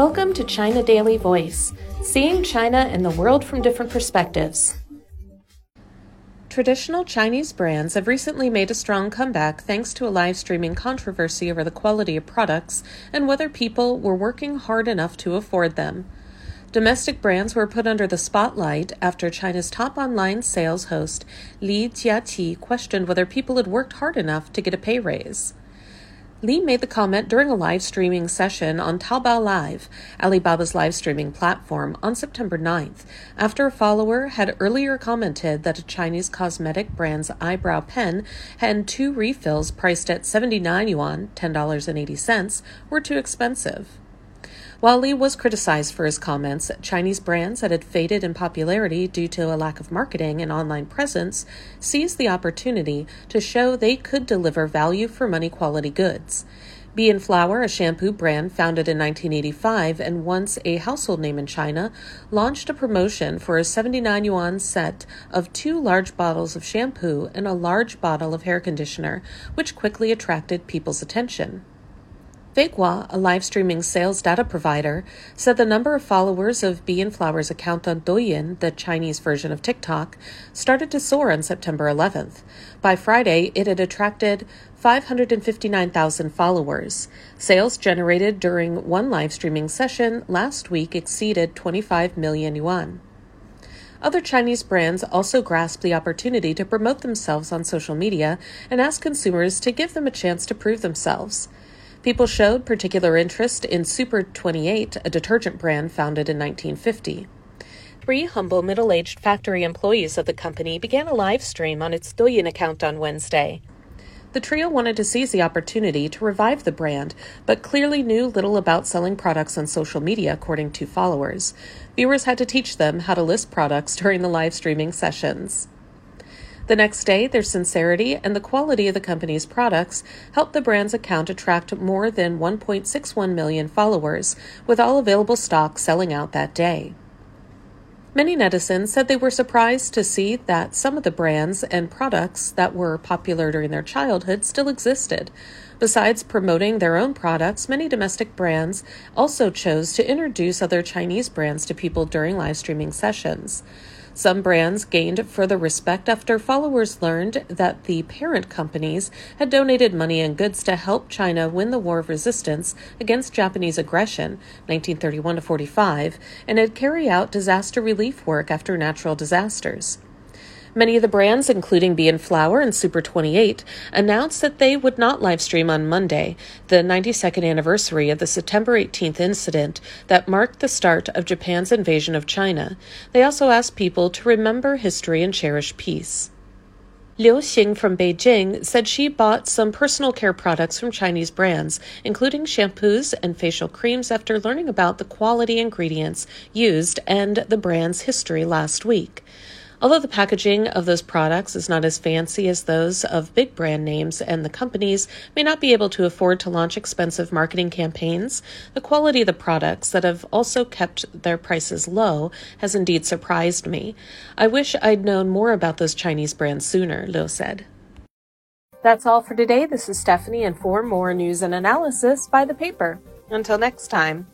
Welcome to China Daily Voice, seeing China and the world from different perspectives. Traditional Chinese brands have recently made a strong comeback thanks to a live streaming controversy over the quality of products and whether people were working hard enough to afford them. Domestic brands were put under the spotlight after China's top online sales host Li Jiaqi questioned whether people had worked hard enough to get a pay raise. Li made the comment during a live streaming session on Taobao Live, Alibaba's live streaming platform, on September 9th, after a follower had earlier commented that a Chinese cosmetic brand's eyebrow pen and two refills priced at 79 yuan, $10.80, were too expensive. While Li was criticized for his comments, Chinese brands that had faded in popularity due to a lack of marketing and online presence seized the opportunity to show they could deliver value for money quality goods. Bee and Flower, a shampoo brand founded in 1985 and once a household name in China, launched a promotion for a 79 yuan set of two large bottles of shampoo and a large bottle of hair conditioner, which quickly attracted people's attention. Feigua, a live streaming sales data provider, said the number of followers of Bee and Flower's account on Douyin, the Chinese version of TikTok, started to soar on September 11th. By Friday, it had attracted 559,000 followers. Sales generated during one live streaming session last week exceeded 25 million yuan. Other Chinese brands also grasped the opportunity to promote themselves on social media and ask consumers to give them a chance to prove themselves. People showed particular interest in Super 28, a detergent brand founded in 1950. Three humble middle aged factory employees of the company began a live stream on its Douyin account on Wednesday. The trio wanted to seize the opportunity to revive the brand, but clearly knew little about selling products on social media, according to followers. Viewers had to teach them how to list products during the live streaming sessions. The next day, their sincerity and the quality of the company's products helped the brand's account attract more than 1.61 million followers, with all available stock selling out that day. Many netizens said they were surprised to see that some of the brands and products that were popular during their childhood still existed. Besides promoting their own products, many domestic brands also chose to introduce other Chinese brands to people during live streaming sessions. Some brands gained further respect after followers learned that the parent companies had donated money and goods to help China win the War of Resistance against Japanese aggression, 1931 to 45, and had carried out disaster relief work after natural disasters. Many of the brands, including Bee and Flower and Super 28, announced that they would not livestream on Monday, the 92nd anniversary of the September 18th incident that marked the start of Japan's invasion of China. They also asked people to remember history and cherish peace. Liu Xing from Beijing said she bought some personal care products from Chinese brands, including shampoos and facial creams, after learning about the quality ingredients used and the brand's history last week. Although the packaging of those products is not as fancy as those of big brand names and the companies may not be able to afford to launch expensive marketing campaigns, the quality of the products that have also kept their prices low has indeed surprised me. I wish I'd known more about those Chinese brands sooner, Liu said. That's all for today. This is Stephanie, and for more news and analysis, buy the paper. Until next time.